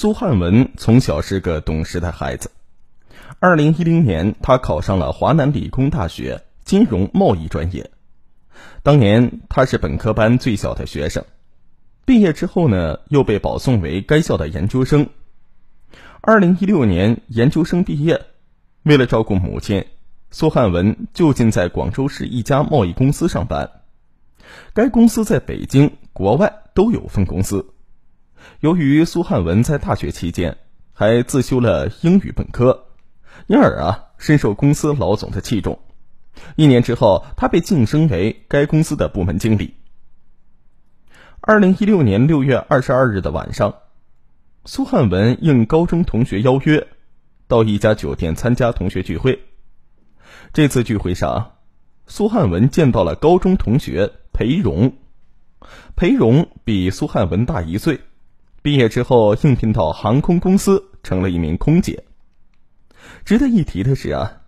苏汉文从小是个懂事的孩子。二零一零年，他考上了华南理工大学金融贸易专业。当年他是本科班最小的学生，毕业之后呢，又被保送为该校的研究生。二零一六年研究生毕业，为了照顾母亲，苏汉文就近在广州市一家贸易公司上班。该公司在北京、国外都有分公司。由于苏汉文在大学期间还自修了英语本科，因而啊深受公司老总的器重。一年之后，他被晋升为该公司的部门经理。二零一六年六月二十二日的晚上，苏汉文应高中同学邀约，到一家酒店参加同学聚会。这次聚会上，苏汉文见到了高中同学裴荣。裴荣比苏汉文大一岁，毕业之后应聘到航空公司，成了一名空姐。值得一提的是啊。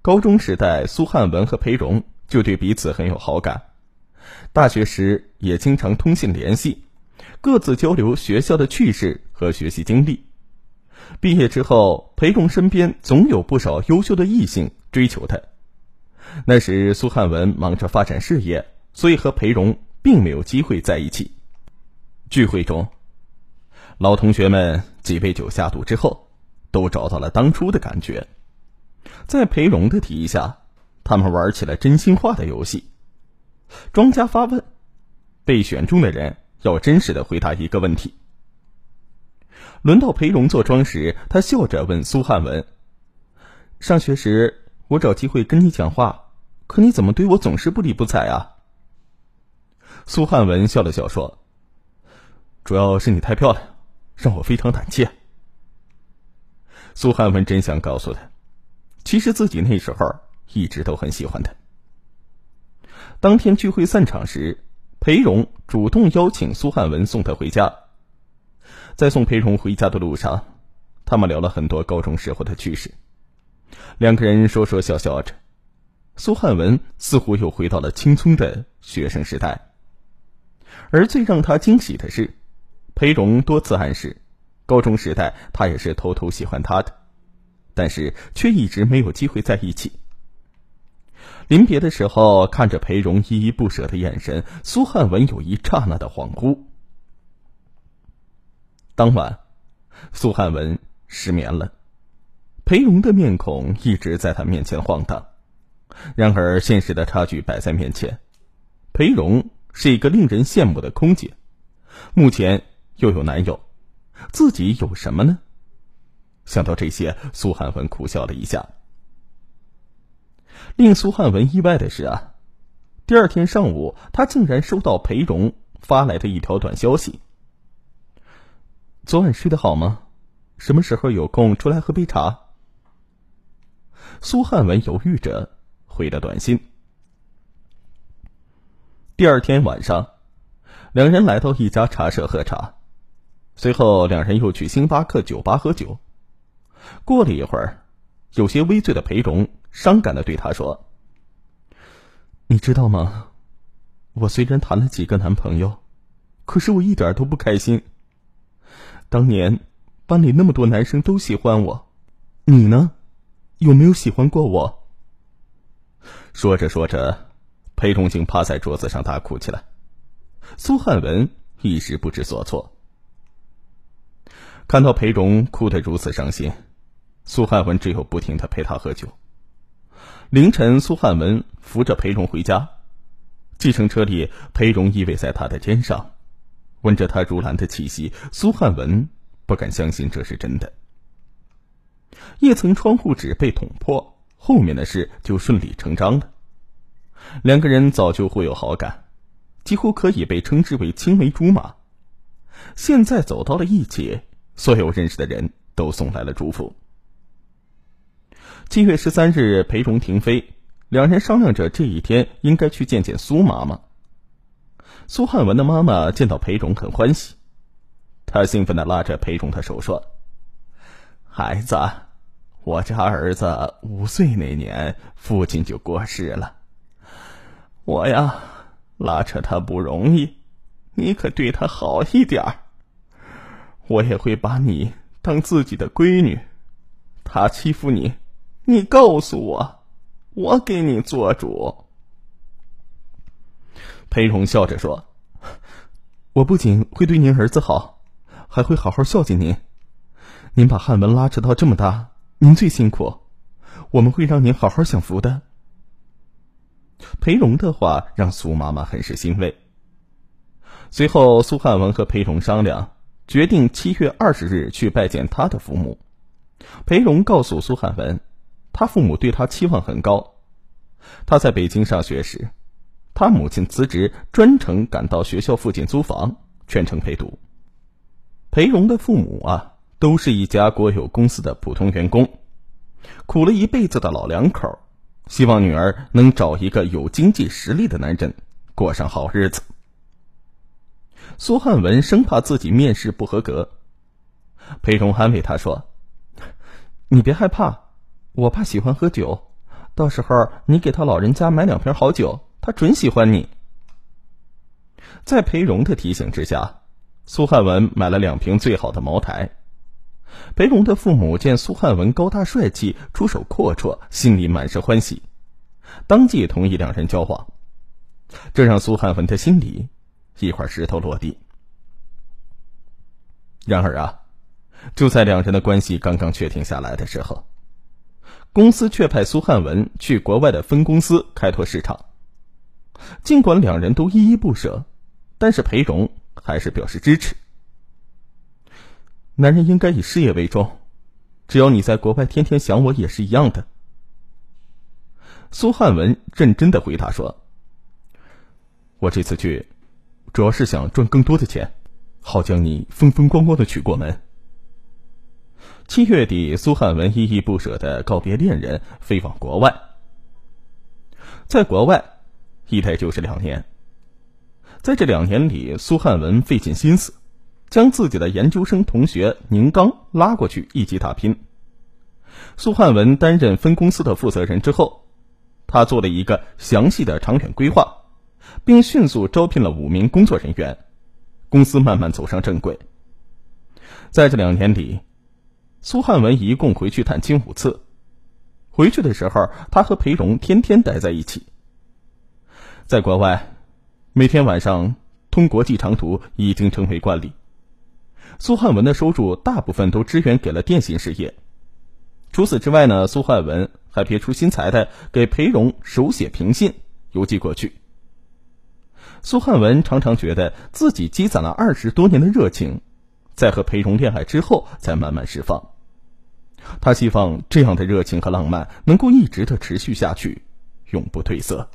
高中时代，苏汉文和裴荣就对彼此很有好感。大学时也经常通信联系，各自交流学校的趣事和学习经历。毕业之后，裴荣身边总有不少优秀的异性追求他。那时，苏汉文忙着发展事业，所以和裴荣并没有机会在一起。聚会中，老同学们几杯酒下肚之后，都找到了当初的感觉。在裴荣的提议下，他们玩起了真心话的游戏。庄家发问，被选中的人要真实的回答一个问题。轮到裴荣做庄时，他笑着问苏汉文：“上学时我找机会跟你讲话，可你怎么对我总是不理不睬啊？”苏汉文笑了笑说：“主要是你太漂亮，让我非常胆怯。”苏汉文真想告诉他。其实自己那时候一直都很喜欢他。当天聚会散场时，裴荣主动邀请苏汉文送他回家。在送裴荣回家的路上，他们聊了很多高中时候的趣事。两个人说说笑笑着，苏汉文似乎又回到了青葱的学生时代。而最让他惊喜的是，裴荣多次暗示，高中时代他也是偷偷喜欢他的。但是却一直没有机会在一起。临别的时候，看着裴荣依依不舍的眼神，苏汉文有一刹那的恍惚。当晚，苏汉文失眠了，裴荣的面孔一直在他面前晃荡。然而，现实的差距摆在面前，裴荣是一个令人羡慕的空姐，目前又有男友，自己有什么呢？想到这些，苏汉文苦笑了一下。令苏汉文意外的是啊，第二天上午，他竟然收到裴荣发来的一条短消息：“昨晚睡得好吗？什么时候有空出来喝杯茶？”苏汉文犹豫着回了短信。第二天晚上，两人来到一家茶社喝茶，随后两人又去星巴克酒吧喝酒。过了一会儿，有些微醉的裴荣伤感的对他说：“你知道吗？我虽然谈了几个男朋友，可是我一点都不开心。当年班里那么多男生都喜欢我，你呢？有没有喜欢过我？”说着说着，裴荣竟趴在桌子上大哭起来。苏汉文一时不知所措，看到裴荣哭得如此伤心。苏汉文只有不停的陪他喝酒。凌晨，苏汉文扶着裴荣回家，计程车里，裴荣依偎在他的肩上，闻着他如兰的气息。苏汉文不敢相信这是真的。一层窗户纸被捅破，后面的事就顺理成章了。两个人早就互有好感，几乎可以被称之为青梅竹马。现在走到了一起，所有认识的人都送来了祝福。七月十三日，裴荣停飞，两人商量着这一天应该去见见苏妈妈。苏汉文的妈妈见到裴荣很欢喜，她兴奋的拉着裴荣的手说：“孩子，我家儿子五岁那年，父亲就过世了，我呀拉扯他不容易，你可对他好一点儿我也会把你当自己的闺女。他欺负你，你告诉我，我给你做主。”裴荣笑着说：“我不仅会对您儿子好，还会好好孝敬您。您把汉文拉扯到这么大，您最辛苦，我们会让您好好享福的。”裴荣的话让苏妈妈很是欣慰。随后，苏汉文和裴荣商量，决定七月二十日去拜见他的父母。裴荣告诉苏汉文，他父母对他期望很高。他在北京上学时，他母亲辞职，专程赶到学校附近租房，全程陪读。裴荣的父母啊，都是一家国有公司的普通员工，苦了一辈子的老两口。希望女儿能找一个有经济实力的男人，过上好日子。苏汉文生怕自己面试不合格，裴荣安慰他说：“你别害怕，我爸喜欢喝酒，到时候你给他老人家买两瓶好酒，他准喜欢你。”在裴荣的提醒之下，苏汉文买了两瓶最好的茅台。裴荣的父母见苏汉文高大帅气、出手阔绰，心里满是欢喜，当即同意两人交往。这让苏汉文的心里一块石头落地。然而啊，就在两人的关系刚刚确定下来的时候，公司却派苏汉文去国外的分公司开拓市场。尽管两人都依依不舍，但是裴荣还是表示支持。男人应该以事业为重，只要你在国外天天想我也是一样的。苏汉文认真的回答说：“我这次去，主要是想赚更多的钱，好将你风风光光的娶过门。”七月底，苏汉文依依不舍的告别恋人，飞往国外。在国外，一待就是两年。在这两年里，苏汉文费尽心思。将自己的研究生同学宁刚拉过去一起打拼。苏汉文担任分公司的负责人之后，他做了一个详细的长远规划，并迅速招聘了五名工作人员，公司慢慢走上正轨。在这两年里，苏汉文一共回去探亲五次。回去的时候，他和裴荣天天待在一起。在国外，每天晚上通国际长途已经成为惯例。苏汉文的收入大部分都支援给了电信事业。除此之外呢，苏汉文还别出心裁的给裴荣手写平信邮寄过去。苏汉文常常觉得自己积攒了二十多年的热情，在和裴荣恋爱之后才慢慢释放。他希望这样的热情和浪漫能够一直的持续下去，永不褪色。